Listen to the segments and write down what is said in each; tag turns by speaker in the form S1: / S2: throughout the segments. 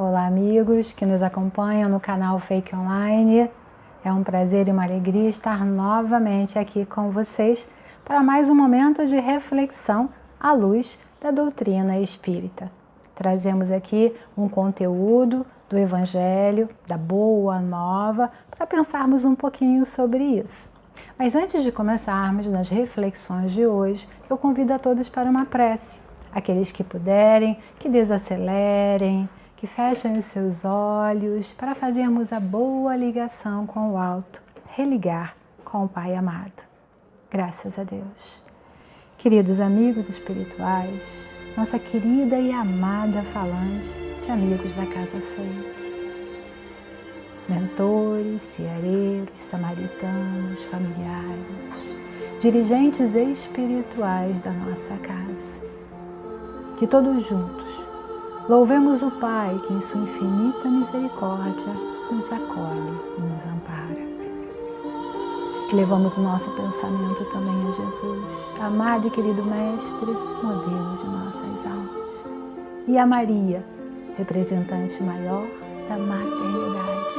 S1: Olá, amigos que nos acompanham no canal Fake Online. É um prazer e uma alegria estar novamente aqui com vocês para mais um momento de reflexão à luz da doutrina espírita. Trazemos aqui um conteúdo do Evangelho, da Boa Nova, para pensarmos um pouquinho sobre isso. Mas antes de começarmos nas reflexões de hoje, eu convido a todos para uma prece. Aqueles que puderem, que desacelerem, que fechem os seus olhos para fazermos a boa ligação com o alto, religar com o Pai amado. Graças a Deus. Queridos amigos espirituais, nossa querida e amada falange de amigos da Casa Fake, mentores, ceareiros, samaritanos, familiares, dirigentes espirituais da nossa casa, que todos juntos Louvemos o Pai que, em sua infinita misericórdia, nos acolhe e nos ampara. E levamos o nosso pensamento também a Jesus, amado e querido Mestre, modelo de nossas almas. E a Maria, representante maior da maternidade,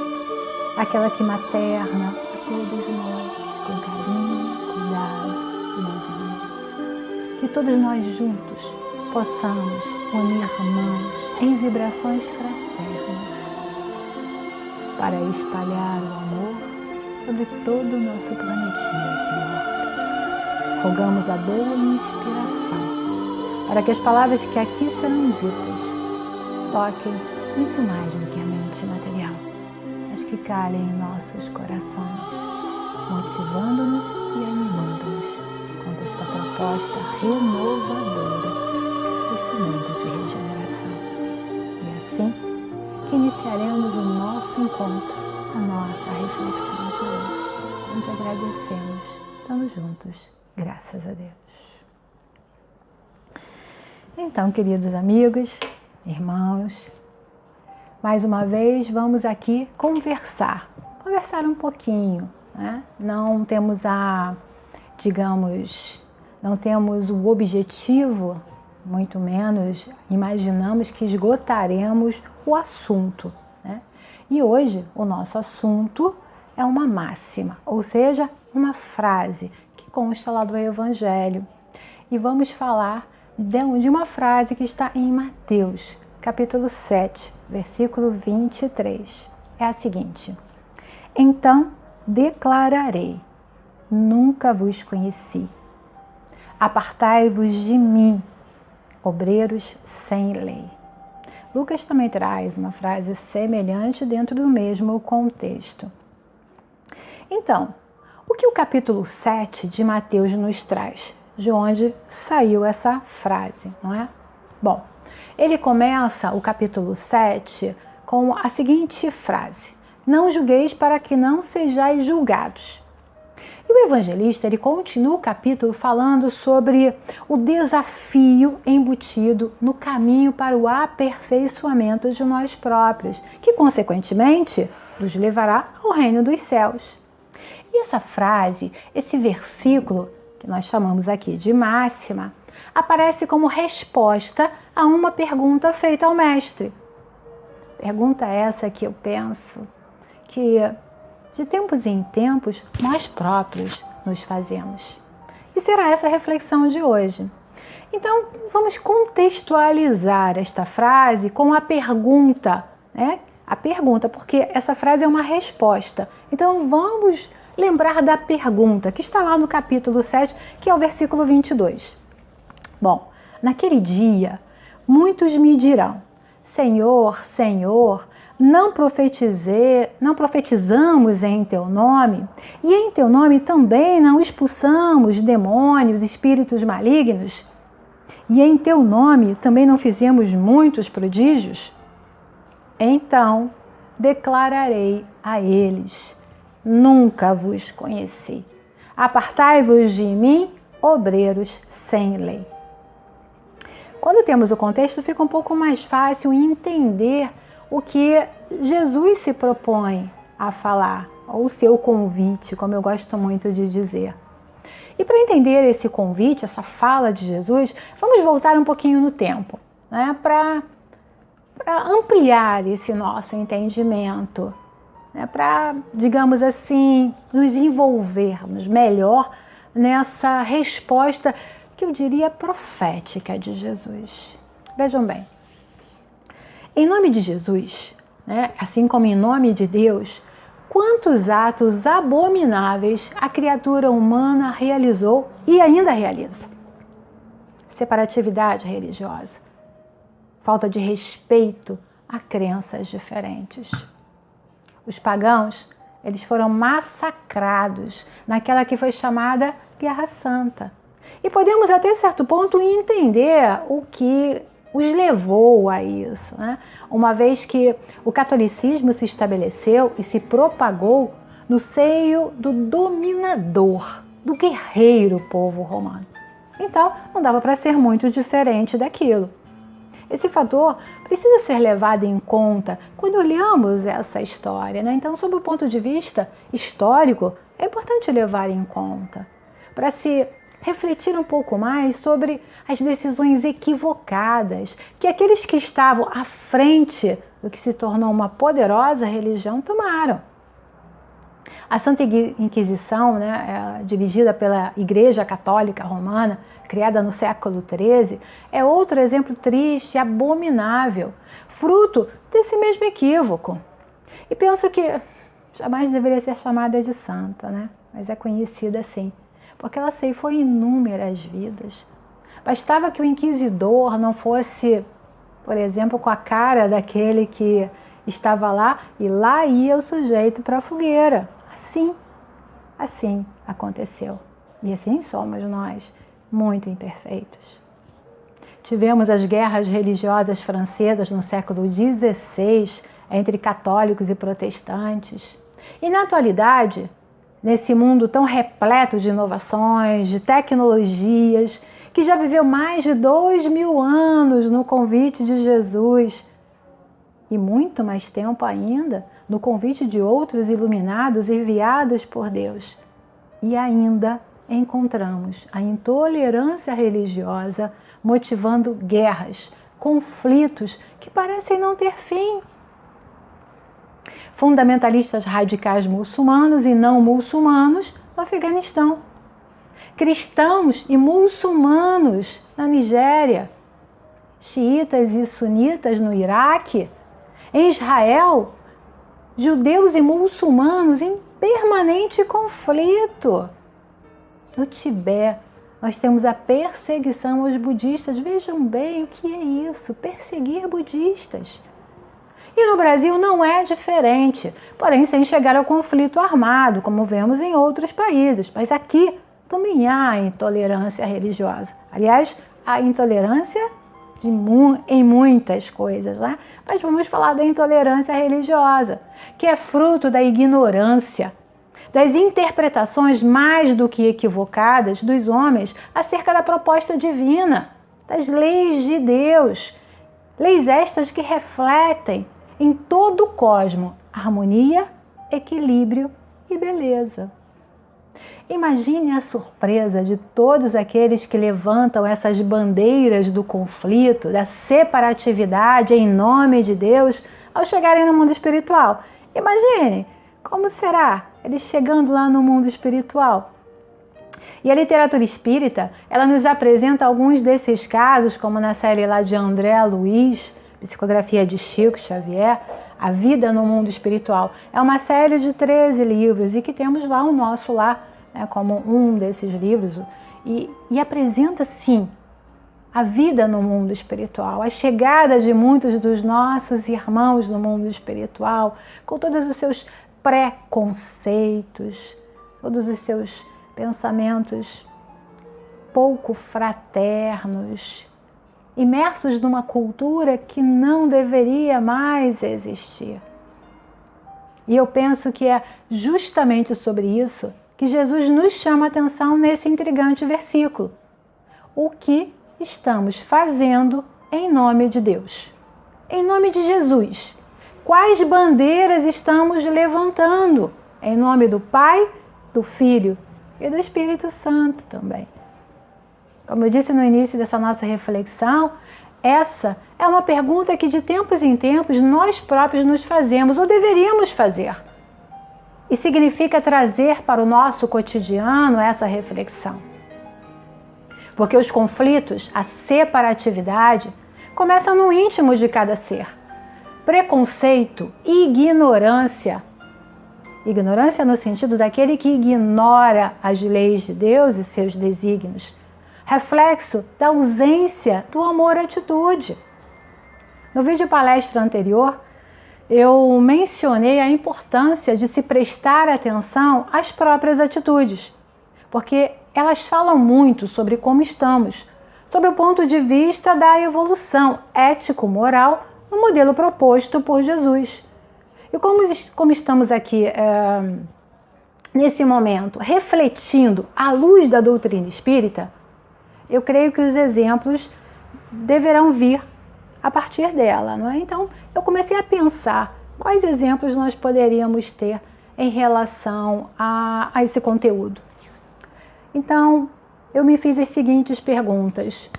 S1: aquela que materna a todos nós com carinho, cuidado e alegria. Que todos nós juntos possamos unir mãos em vibrações fraternas para espalhar o amor sobre todo o nosso planetinha, Senhor. Rogamos a boa inspiração para que as palavras que aqui serão ditas toquem muito mais do que a mente material, mas que calem em nossos corações, motivando-nos e animando-nos contra esta proposta renovadora encontro, a nossa reflexão de hoje, onde agradecemos, estamos juntos, graças a Deus. Então, queridos amigos, irmãos, mais uma vez vamos aqui conversar, conversar um pouquinho, né? Não temos a, digamos, não temos o objetivo muito menos imaginamos que esgotaremos o assunto. E hoje o nosso assunto é uma máxima, ou seja, uma frase que consta lá do Evangelho. E vamos falar de uma frase que está em Mateus, capítulo 7, versículo 23. É a seguinte: Então declararei: Nunca vos conheci. Apartai-vos de mim, obreiros sem lei. Lucas também traz uma frase semelhante dentro do mesmo contexto. Então, o que o capítulo 7 de Mateus nos traz? De onde saiu essa frase, não é? Bom, ele começa o capítulo 7 com a seguinte frase: Não julgueis para que não sejais julgados. E o evangelista ele continua o capítulo falando sobre o desafio embutido no caminho para o aperfeiçoamento de nós próprios, que consequentemente nos levará ao reino dos céus. E essa frase, esse versículo, que nós chamamos aqui de máxima, aparece como resposta a uma pergunta feita ao mestre. Pergunta essa que eu penso que de tempos em tempos, nós próprios nos fazemos. E será essa a reflexão de hoje. Então, vamos contextualizar esta frase com a pergunta, né? A pergunta, porque essa frase é uma resposta. Então, vamos lembrar da pergunta que está lá no capítulo 7, que é o versículo 22. Bom, naquele dia, muitos me dirão: Senhor, Senhor, não profetizei, não profetizamos em teu nome, e em teu nome também não expulsamos demônios, espíritos malignos, e em teu nome também não fizemos muitos prodígios? Então declararei a eles: Nunca vos conheci. Apartai-vos de mim, obreiros sem lei. Quando temos o contexto, fica um pouco mais fácil entender o que Jesus se propõe a falar, ou o seu convite, como eu gosto muito de dizer. E para entender esse convite, essa fala de Jesus, vamos voltar um pouquinho no tempo, né? Para ampliar esse nosso entendimento, né, para, digamos assim, nos envolvermos melhor nessa resposta que eu diria profética de Jesus. Vejam bem, em nome de Jesus, né, assim como em nome de Deus, quantos atos abomináveis a criatura humana realizou e ainda realiza? Separatividade religiosa, falta de respeito a crenças diferentes. Os pagãos, eles foram massacrados naquela que foi chamada Guerra Santa. E podemos até certo ponto entender o que os levou a isso, né? uma vez que o catolicismo se estabeleceu e se propagou no seio do dominador, do guerreiro povo romano. Então, não dava para ser muito diferente daquilo. Esse fator precisa ser levado em conta quando olhamos essa história. Né? Então, sob o ponto de vista histórico, é importante levar em conta para se refletir um pouco mais sobre as decisões equivocadas que aqueles que estavam à frente do que se tornou uma poderosa religião tomaram. A Santa Inquisição, né, é, dirigida pela Igreja Católica Romana, criada no século XIII, é outro exemplo triste e abominável, fruto desse mesmo equívoco. E penso que jamais deveria ser chamada de santa, né? mas é conhecida assim porque ela ceifou inúmeras vidas. Bastava que o inquisidor não fosse, por exemplo, com a cara daquele que estava lá e lá ia o sujeito para a fogueira. Assim, assim aconteceu. E assim somos nós, muito imperfeitos. Tivemos as guerras religiosas francesas no século XVI entre católicos e protestantes. E na atualidade, nesse mundo tão repleto de inovações, de tecnologias, que já viveu mais de dois mil anos no convite de Jesus e muito mais tempo ainda no convite de outros iluminados enviados por Deus. E ainda encontramos a intolerância religiosa motivando guerras, conflitos que parecem não ter fim fundamentalistas radicais muçulmanos e não muçulmanos no Afeganistão, cristãos e muçulmanos na Nigéria, xiitas e sunitas no Iraque, em Israel, judeus e muçulmanos em permanente conflito. No Tibete, nós temos a perseguição aos budistas. Vejam bem o que é isso: perseguir budistas. E no Brasil não é diferente, porém sem chegar ao conflito armado, como vemos em outros países. Mas aqui também há intolerância religiosa. Aliás, há intolerância mu em muitas coisas, né? Mas vamos falar da intolerância religiosa, que é fruto da ignorância, das interpretações mais do que equivocadas dos homens acerca da proposta divina, das leis de Deus. Leis estas que refletem em todo o cosmo harmonia, equilíbrio e beleza. Imagine a surpresa de todos aqueles que levantam essas bandeiras do conflito, da separatividade em nome de Deus ao chegarem no mundo espiritual. Imagine como será eles chegando lá no mundo espiritual. E a literatura espírita, ela nos apresenta alguns desses casos, como na série lá de André Luiz, Psicografia de Chico Xavier, A Vida no Mundo Espiritual. É uma série de 13 livros e que temos lá o nosso lá, né, como um desses livros, e, e apresenta sim a vida no mundo espiritual, a chegada de muitos dos nossos irmãos no mundo espiritual, com todos os seus preconceitos, todos os seus pensamentos pouco fraternos, imersos numa cultura que não deveria mais existir. E eu penso que é justamente sobre isso que Jesus nos chama a atenção nesse intrigante versículo. O que estamos fazendo em nome de Deus? Em nome de Jesus. Quais bandeiras estamos levantando? Em nome do Pai, do Filho e do Espírito Santo também. Como eu disse no início dessa nossa reflexão, Essa é uma pergunta que de tempos em tempos nós próprios nos fazemos ou deveríamos fazer. E significa trazer para o nosso cotidiano essa reflexão. Porque os conflitos, a separatividade, começam no íntimo de cada ser. Preconceito, ignorância. Ignorância no sentido daquele que ignora as leis de Deus e seus desígnios reflexo da ausência do amor-atitude. No vídeo palestra anterior, eu mencionei a importância de se prestar atenção às próprias atitudes, porque elas falam muito sobre como estamos, sob o ponto de vista da evolução ético-moral no modelo proposto por Jesus. E como, como estamos aqui é, nesse momento refletindo à luz da doutrina espírita, eu creio que os exemplos deverão vir a partir dela, não é? Então, eu comecei a pensar quais exemplos nós poderíamos ter em relação a, a esse conteúdo. Então, eu me fiz as seguintes perguntas: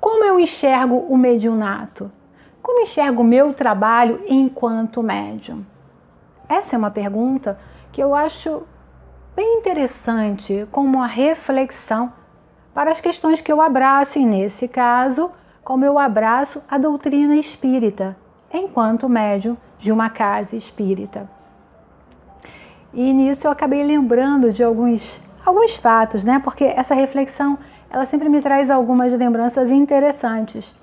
S1: Como eu enxergo o mediunato? Como enxergo o meu trabalho enquanto médium? Essa é uma pergunta que eu acho bem interessante como uma reflexão para as questões que eu abraço, e nesse caso, como eu abraço a doutrina espírita, enquanto médium de uma casa espírita. E nisso eu acabei lembrando de alguns, alguns fatos, né? Porque essa reflexão, ela sempre me traz algumas lembranças interessantes.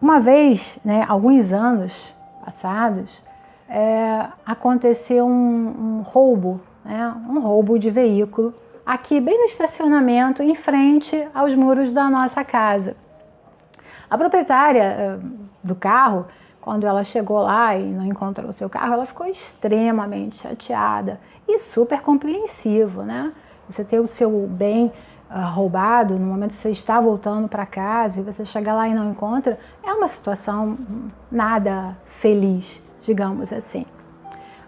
S1: Uma vez, né, alguns anos passados, é, aconteceu um, um roubo, né, um roubo de veículo aqui bem no estacionamento, em frente aos muros da nossa casa. A proprietária eh, do carro, quando ela chegou lá e não encontrou o seu carro, ela ficou extremamente chateada e super compreensivo, né? Você ter o seu bem uh, roubado no momento que você está voltando para casa e você chega lá e não encontra, é uma situação nada feliz, digamos assim.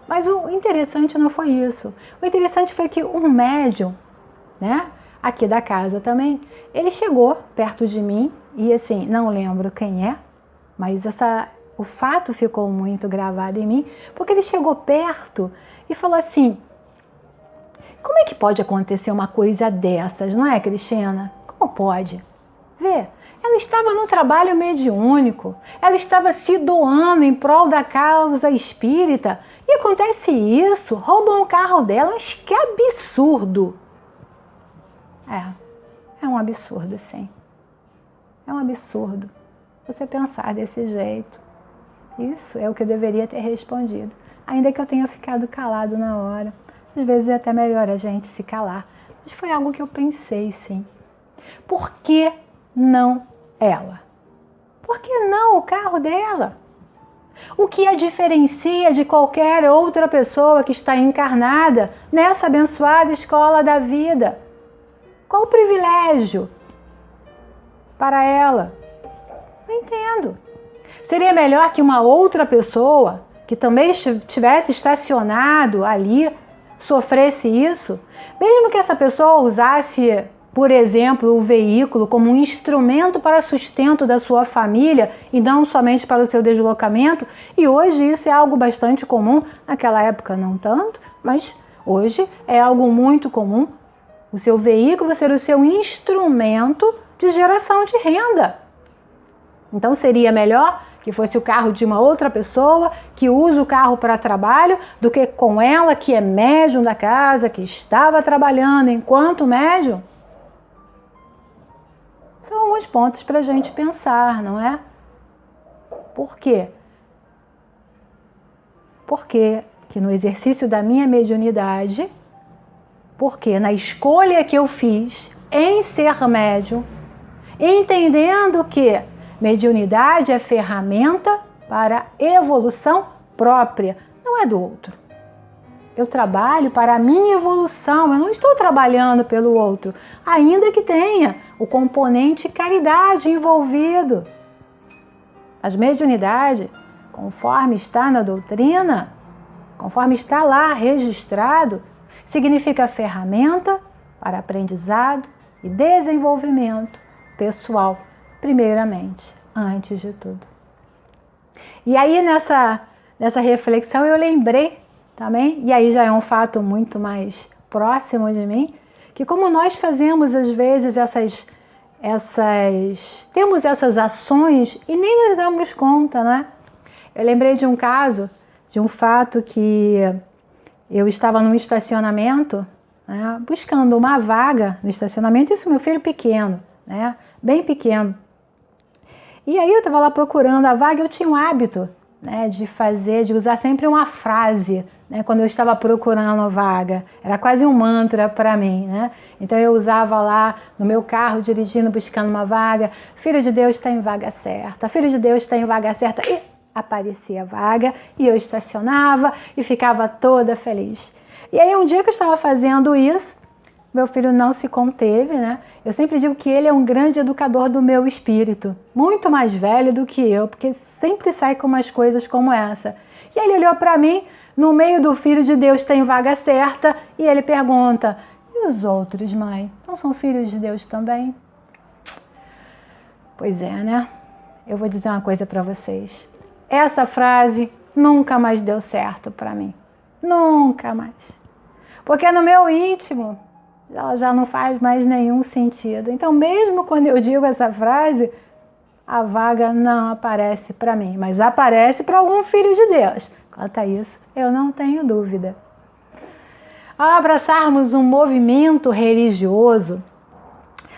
S1: Mas o interessante não foi isso. O interessante foi que um médium né? Aqui da casa também. Ele chegou perto de mim e assim, não lembro quem é, mas essa o fato ficou muito gravado em mim, porque ele chegou perto e falou assim: Como é que pode acontecer uma coisa dessas, não é, Cristina? Como pode? Vê, ela estava no trabalho mediúnico, ela estava se doando em prol da causa espírita e acontece isso, roubam o carro dela, mas que absurdo! É, é um absurdo, sim. É um absurdo você pensar desse jeito. Isso é o que eu deveria ter respondido, ainda que eu tenha ficado calado na hora. Às vezes é até melhor a gente se calar, mas foi algo que eu pensei, sim. Por que não ela? Por que não o carro dela? O que a diferencia de qualquer outra pessoa que está encarnada nessa abençoada escola da vida? Qual o privilégio para ela? Não entendo. Seria melhor que uma outra pessoa que também estivesse estacionado ali sofresse isso? Mesmo que essa pessoa usasse, por exemplo, o veículo como um instrumento para sustento da sua família e não somente para o seu deslocamento, e hoje isso é algo bastante comum, naquela época não tanto, mas hoje é algo muito comum o seu veículo ser o seu instrumento de geração de renda. Então seria melhor que fosse o carro de uma outra pessoa que usa o carro para trabalho do que com ela que é médium da casa, que estava trabalhando enquanto médium? São alguns pontos para a gente pensar, não é? Por quê? Porque que no exercício da minha mediunidade porque na escolha que eu fiz em ser médium, entendendo que mediunidade é ferramenta para evolução própria, não é do outro. Eu trabalho para a minha evolução, eu não estou trabalhando pelo outro, ainda que tenha o componente caridade envolvido. As mediunidade, conforme está na doutrina, conforme está lá registrado, significa ferramenta para aprendizado e desenvolvimento pessoal, primeiramente, antes de tudo. E aí nessa, nessa reflexão eu lembrei também, e aí já é um fato muito mais próximo de mim, que como nós fazemos às vezes essas essas temos essas ações e nem nos damos conta, né? Eu lembrei de um caso, de um fato que eu estava num estacionamento, né, buscando uma vaga no estacionamento, isso meu filho pequeno, né, bem pequeno. E aí eu estava lá procurando a vaga, eu tinha um hábito né, de fazer, de usar sempre uma frase né, quando eu estava procurando a vaga. Era quase um mantra para mim, né? Então eu usava lá no meu carro, dirigindo, buscando uma vaga. Filho de Deus está em vaga certa. Filho de Deus está em vaga certa. E aparecia vaga e eu estacionava e ficava toda feliz. E aí um dia que eu estava fazendo isso, meu filho não se conteve, né? Eu sempre digo que ele é um grande educador do meu espírito, muito mais velho do que eu, porque sempre sai com umas coisas como essa. E ele olhou para mim, no meio do filho de Deus tem vaga certa, e ele pergunta: "E os outros, mãe? Não são filhos de Deus também?" Pois é, né? Eu vou dizer uma coisa para vocês. Essa frase nunca mais deu certo para mim. Nunca mais. Porque no meu íntimo ela já não faz mais nenhum sentido. Então, mesmo quando eu digo essa frase, a vaga não aparece para mim, mas aparece para algum filho de Deus. Quanto a isso, eu não tenho dúvida. Ao abraçarmos um movimento religioso,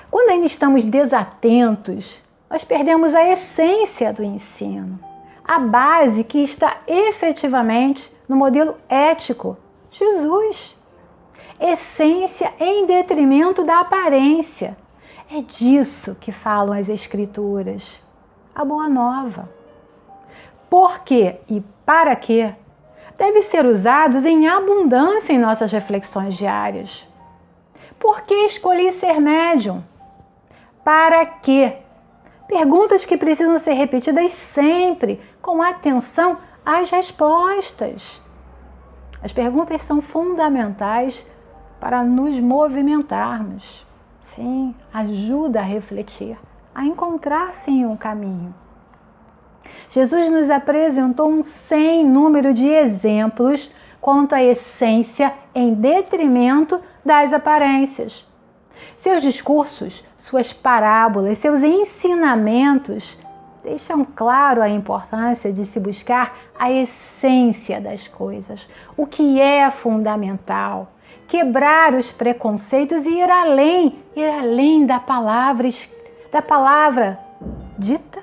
S1: quando ainda estamos desatentos, nós perdemos a essência do ensino, a base que está efetivamente no modelo ético, Jesus essência em detrimento da aparência. É disso que falam as Escrituras. A Boa Nova. Por quê e para quê? Deve ser usados em abundância em nossas reflexões diárias. Por que escolhi ser médium? Para quê? Perguntas que precisam ser repetidas sempre, com atenção às respostas. As perguntas são fundamentais para nos movimentarmos. Sim, ajuda a refletir, a encontrar-se em um caminho. Jesus nos apresentou um sem número de exemplos quanto à essência em detrimento das aparências. Seus discursos, suas parábolas, seus ensinamentos deixam claro a importância de se buscar a essência das coisas, o que é fundamental, quebrar os preconceitos e ir além, ir além da palavra, da palavra dita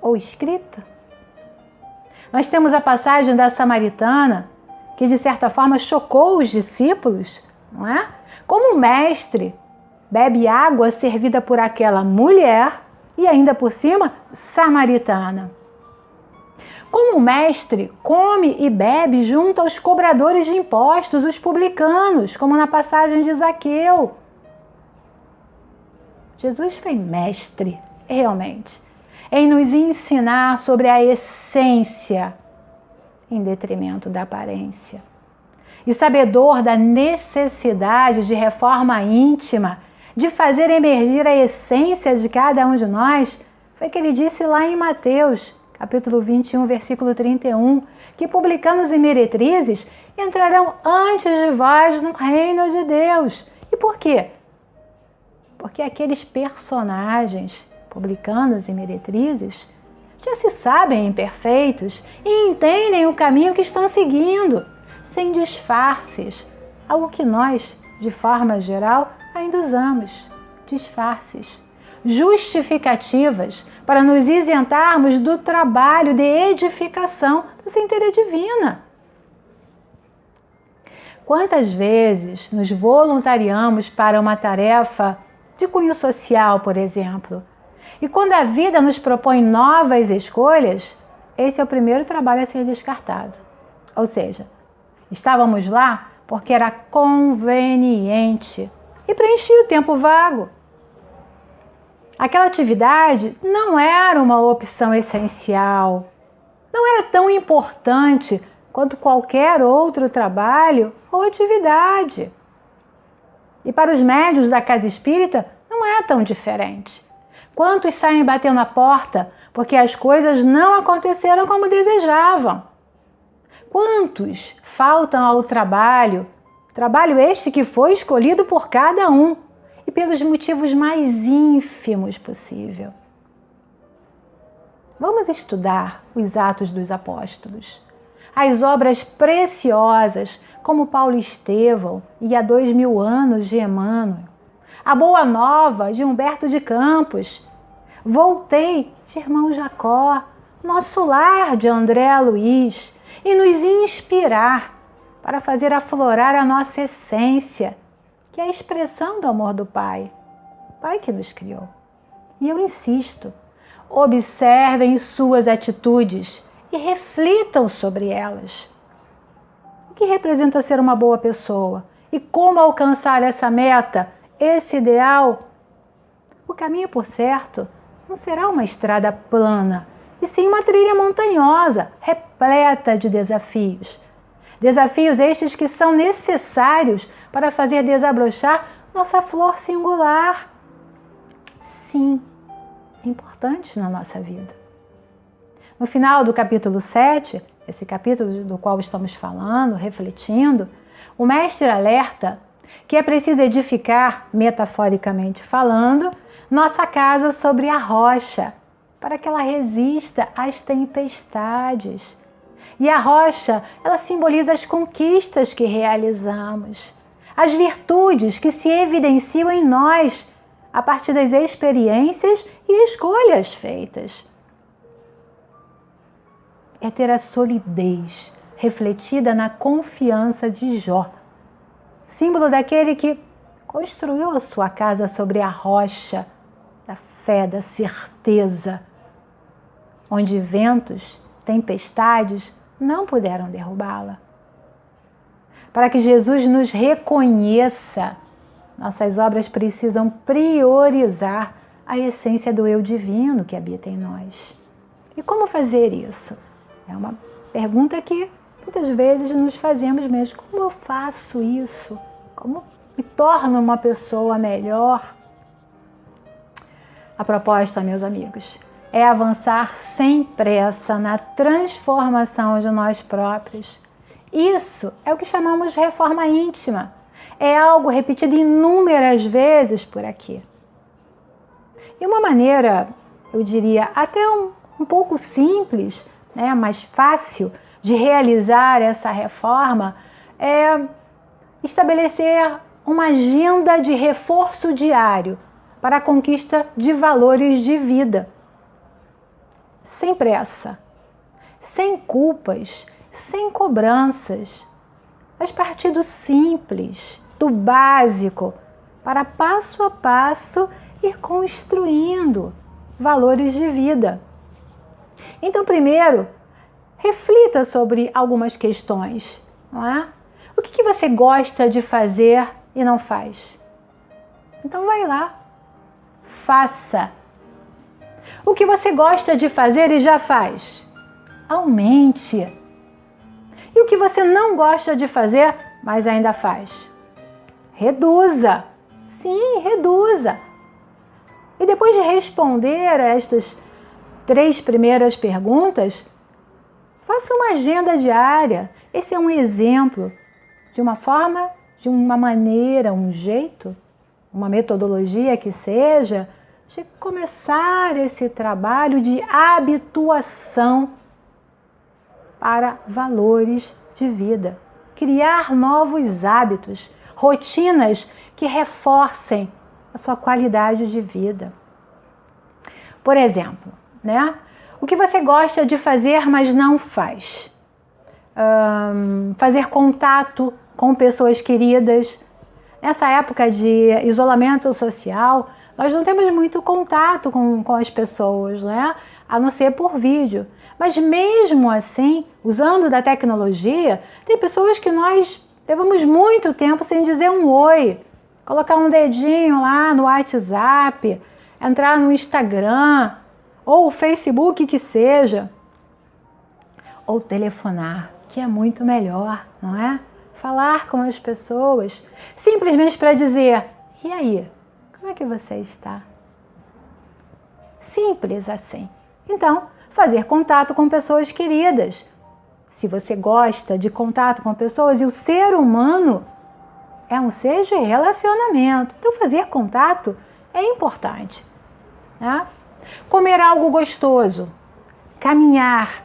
S1: ou escrita. Nós temos a passagem da samaritana que de certa forma chocou os discípulos, não é? Como mestre bebe água servida por aquela mulher e ainda por cima samaritana. Como o mestre come e bebe junto aos cobradores de impostos, os publicanos, como na passagem de Zaqueu. Jesus foi mestre, realmente, em nos ensinar sobre a essência em detrimento da aparência. E sabedor da necessidade de reforma íntima, de fazer emergir a essência de cada um de nós, foi que ele disse lá em Mateus capítulo 21, versículo 31, que publicanos e meretrizes entrarão antes de vós no reino de Deus. E por quê? Porque aqueles personagens, publicanos e meretrizes, já se sabem imperfeitos e entendem o caminho que estão seguindo, sem disfarces, algo que nós, de forma geral, ainda usamos disfarces justificativas para nos isentarmos do trabalho de edificação da centelha divina. Quantas vezes nos voluntariamos para uma tarefa de cunho social, por exemplo? E quando a vida nos propõe novas escolhas, esse é o primeiro trabalho a ser descartado. Ou seja, estávamos lá porque era conveniente e preenchia o tempo vago. Aquela atividade não era uma opção essencial, não era tão importante quanto qualquer outro trabalho ou atividade. E para os médios da casa espírita, não é tão diferente. Quantos saem batendo a porta porque as coisas não aconteceram como desejavam? Quantos faltam ao trabalho? Trabalho este que foi escolhido por cada um e pelos motivos mais ínfimos possível. Vamos estudar os Atos dos Apóstolos, as obras preciosas como Paulo Estevão e há dois mil anos de Emmanuel, a Boa Nova de Humberto de Campos, Voltei de Irmão Jacó, Nosso Lar de André Luiz, e nos inspirar para fazer aflorar a nossa essência, que é a expressão do amor do Pai, o Pai que nos criou. E eu insisto, observem suas atitudes e reflitam sobre elas. O que representa ser uma boa pessoa e como alcançar essa meta, esse ideal? O caminho, por certo, não será uma estrada plana e sim uma trilha montanhosa, repleta de desafios. Desafios estes que são necessários para fazer desabrochar nossa flor singular. Sim, importantes na nossa vida. No final do capítulo 7, esse capítulo do qual estamos falando, refletindo, o mestre alerta que é preciso edificar, metaforicamente falando, nossa casa sobre a rocha, para que ela resista às tempestades. E a rocha, ela simboliza as conquistas que realizamos, as virtudes que se evidenciam em nós a partir das experiências e escolhas feitas. É ter a solidez refletida na confiança de Jó, símbolo daquele que construiu a sua casa sobre a rocha da fé, da certeza, onde ventos, tempestades não puderam derrubá-la. Para que Jesus nos reconheça, nossas obras precisam priorizar a essência do eu divino que habita em nós. E como fazer isso? É uma pergunta que muitas vezes nos fazemos mesmo. Como eu faço isso? Como me torno uma pessoa melhor? A proposta, meus amigos, é avançar sem pressa na transformação de nós próprios. Isso é o que chamamos de reforma íntima. É algo repetido inúmeras vezes por aqui. E uma maneira, eu diria, até um, um pouco simples, né, mais fácil de realizar essa reforma é estabelecer uma agenda de reforço diário para a conquista de valores de vida sem pressa, sem culpas, sem cobranças, mas partindo simples, do básico, para passo a passo ir construindo valores de vida. Então, primeiro, reflita sobre algumas questões, não é? O que, que você gosta de fazer e não faz? Então, vai lá, faça o que você gosta de fazer e já faz? Aumente. E o que você não gosta de fazer, mas ainda faz? Reduza. Sim, reduza. E depois de responder a estas três primeiras perguntas, faça uma agenda diária. Esse é um exemplo de uma forma, de uma maneira, um jeito, uma metodologia que seja de começar esse trabalho de habituação para valores de vida, criar novos hábitos, rotinas que reforcem a sua qualidade de vida. Por exemplo, né? O que você gosta de fazer, mas não faz? Um, fazer contato com pessoas queridas. Nessa época de isolamento social, nós não temos muito contato com, com as pessoas, né? A não ser por vídeo. Mas mesmo assim, usando da tecnologia, tem pessoas que nós levamos muito tempo sem dizer um oi, colocar um dedinho lá no WhatsApp, entrar no Instagram ou o Facebook que seja, ou telefonar, que é muito melhor, não é? Falar com as pessoas, simplesmente para dizer: e aí? Como é que você está? Simples assim. Então, fazer contato com pessoas queridas. Se você gosta de contato com pessoas e o ser humano é um ser de relacionamento, então fazer contato é importante. Né? Comer algo gostoso, caminhar.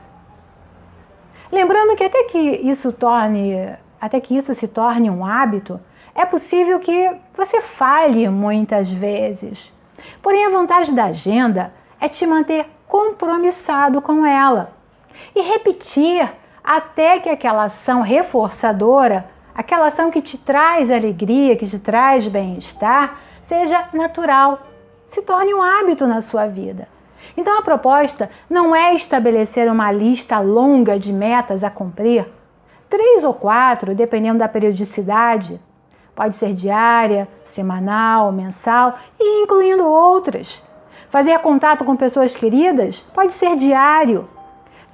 S1: Lembrando que até que isso torne, até que isso se torne um hábito, é possível que você falhe muitas vezes. Porém, a vantagem da agenda é te manter compromissado com ela e repetir até que aquela ação reforçadora, aquela ação que te traz alegria, que te traz bem-estar, seja natural, se torne um hábito na sua vida. Então a proposta não é estabelecer uma lista longa de metas a cumprir, três ou quatro, dependendo da periodicidade. Pode ser diária, semanal, mensal e incluindo outras. Fazer contato com pessoas queridas pode ser diário.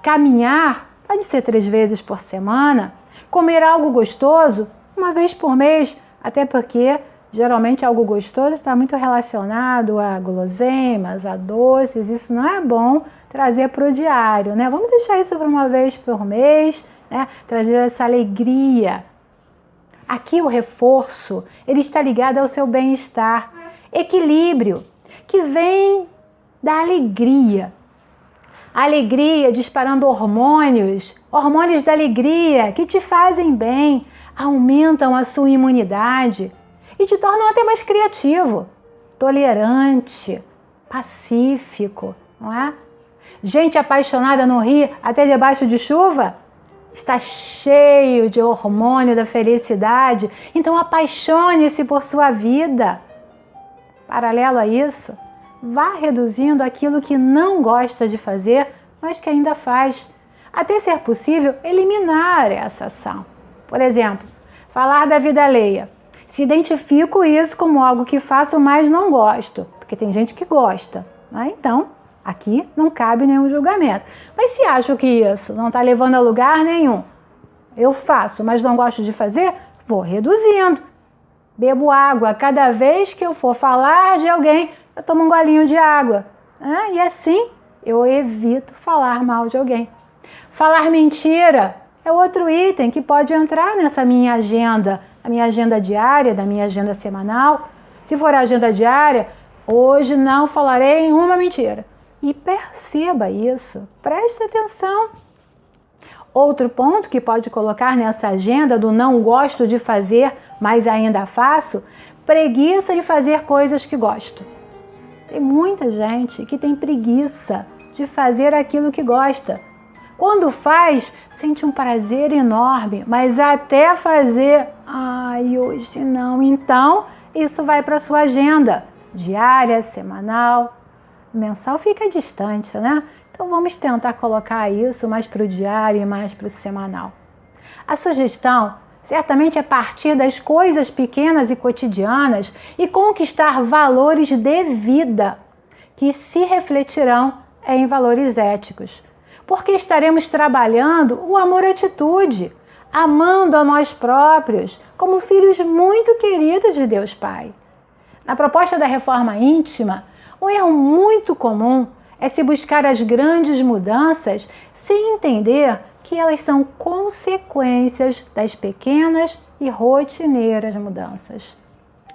S1: Caminhar pode ser três vezes por semana. Comer algo gostoso uma vez por mês, até porque geralmente algo gostoso está muito relacionado a guloseimas, a doces. Isso não é bom trazer para o diário, né? Vamos deixar isso para uma vez por mês, né? Trazer essa alegria Aqui o reforço, ele está ligado ao seu bem-estar, equilíbrio, que vem da alegria. Alegria disparando hormônios, hormônios da alegria que te fazem bem, aumentam a sua imunidade e te tornam até mais criativo, tolerante, pacífico, não é? Gente apaixonada no rio até debaixo de chuva? Está cheio de hormônio da felicidade, então apaixone-se por sua vida. Paralelo a isso, vá reduzindo aquilo que não gosta de fazer, mas que ainda faz, até ser possível eliminar essa ação. Por exemplo, falar da vida alheia. Se identifico isso como algo que faço, mas não gosto, porque tem gente que gosta. Né? Então, Aqui não cabe nenhum julgamento. Mas se acho que isso não está levando a lugar nenhum, eu faço, mas não gosto de fazer, vou reduzindo. Bebo água. Cada vez que eu for falar de alguém, eu tomo um golinho de água. Ah, e assim eu evito falar mal de alguém. Falar mentira é outro item que pode entrar nessa minha agenda, a minha agenda diária, da minha agenda semanal. Se for a agenda diária, hoje não falarei uma mentira e perceba isso, preste atenção. Outro ponto que pode colocar nessa agenda do não gosto de fazer, mas ainda faço, preguiça de fazer coisas que gosto. Tem muita gente que tem preguiça de fazer aquilo que gosta. Quando faz, sente um prazer enorme, mas até fazer, ai, hoje não. Então, isso vai para sua agenda diária, semanal, mensal fica distante, né? Então vamos tentar colocar isso mais para o diário e mais para o semanal. A sugestão certamente é partir das coisas pequenas e cotidianas e conquistar valores de vida que se refletirão em valores éticos. Porque estaremos trabalhando o amor-atitude, amando a nós próprios como filhos muito queridos de Deus Pai. Na proposta da reforma íntima, um erro muito comum é se buscar as grandes mudanças sem entender que elas são consequências das pequenas e rotineiras mudanças.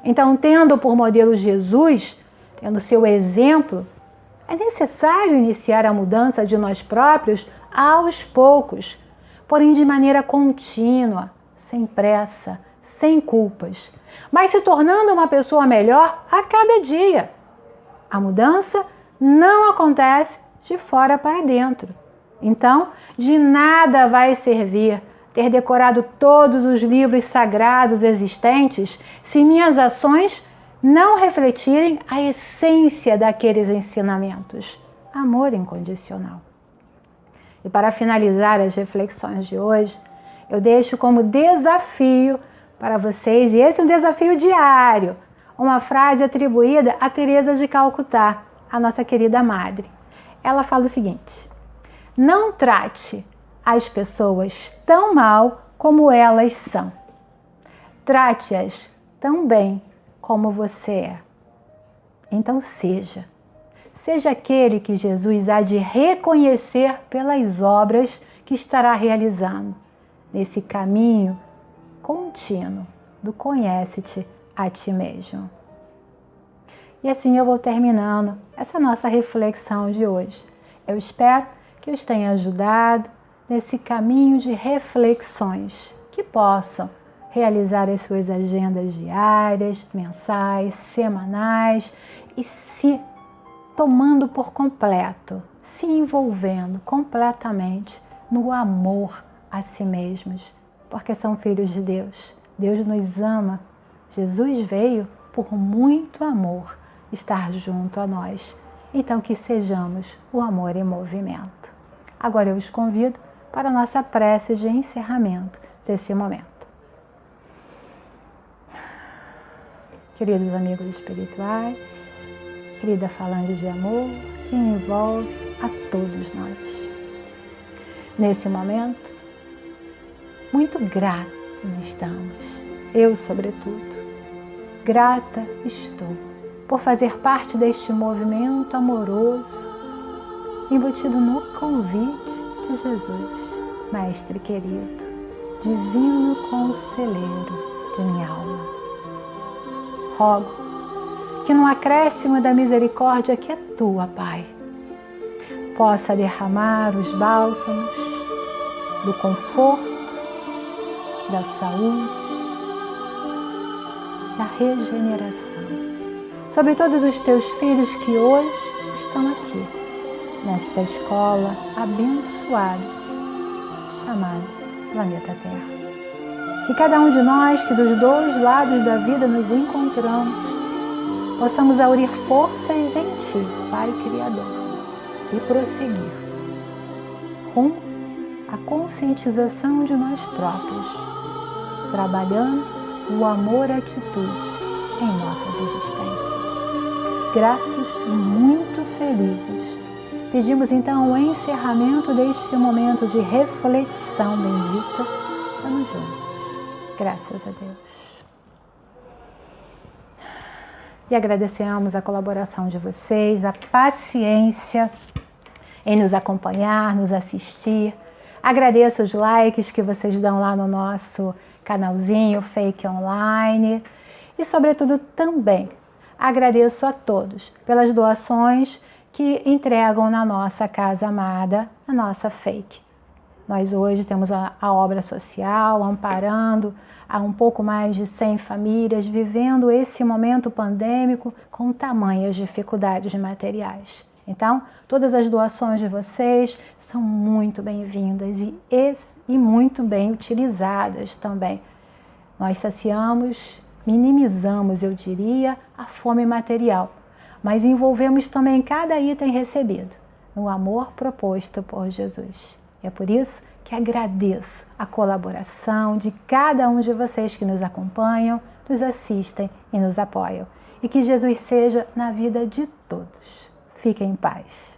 S1: Então, tendo por modelo Jesus, tendo seu exemplo, é necessário iniciar a mudança de nós próprios aos poucos, porém de maneira contínua, sem pressa, sem culpas, mas se tornando uma pessoa melhor a cada dia. A mudança não acontece de fora para dentro. Então, de nada vai servir ter decorado todos os livros sagrados existentes se minhas ações não refletirem a essência daqueles ensinamentos. Amor incondicional. E para finalizar as reflexões de hoje, eu deixo como desafio para vocês, e esse é um desafio diário, uma frase atribuída a Teresa de Calcutá, a nossa querida madre. Ela fala o seguinte: Não trate as pessoas tão mal como elas são. Trate-as tão bem como você é. Então seja. seja aquele que Jesus há de reconhecer pelas obras que estará realizando nesse caminho contínuo do conhece-te a ti mesmo. E assim eu vou terminando essa nossa reflexão de hoje. Eu espero que os tenha ajudado nesse caminho de reflexões que possam realizar as suas agendas diárias, mensais, semanais e se tomando por completo, se envolvendo completamente no amor a si mesmos, porque são filhos de Deus. Deus nos ama. Jesus veio por muito amor estar junto a nós. Então que sejamos o amor em movimento. Agora eu os convido para a nossa prece de encerramento desse momento. Queridos amigos espirituais, querida falando de amor que envolve a todos nós. Nesse momento, muito gratos estamos, eu sobretudo. Grata estou por fazer parte deste movimento amoroso embutido no convite de Jesus, Mestre querido, Divino Conselheiro de minha alma. Rogo que no acréscimo da misericórdia que é tua, Pai, possa derramar os bálsamos do conforto, da saúde, da regeneração sobre todos os teus filhos que hoje estão aqui, nesta escola abençoada chamada Planeta Terra. Que cada um de nós que dos dois lados da vida nos encontramos, possamos aurir forças em Ti, Pai Criador, e prosseguir rumo à conscientização de nós próprios, trabalhando o amor-atitude em nossas existências. Gratos e muito felizes. Pedimos então o encerramento deste momento de reflexão bendita. Vamos juntos. Graças a Deus. E agradecemos a colaboração de vocês, a paciência em nos acompanhar, nos assistir. Agradeço os likes que vocês dão lá no nosso canalzinho Fake Online. E, sobretudo, também agradeço a todos pelas doações que entregam na nossa casa amada, na nossa Fake. Nós hoje temos a, a obra social amparando a um pouco mais de 100 famílias vivendo esse momento pandêmico com tamanhas dificuldades materiais. Então, todas as doações de vocês são muito bem-vindas e, e muito bem utilizadas também. Nós saciamos, minimizamos, eu diria, a fome material, mas envolvemos também cada item recebido no amor proposto por Jesus. É por isso que agradeço a colaboração de cada um de vocês que nos acompanham, nos assistem e nos apoiam. E que Jesus seja na vida de todos. Fiquem em paz.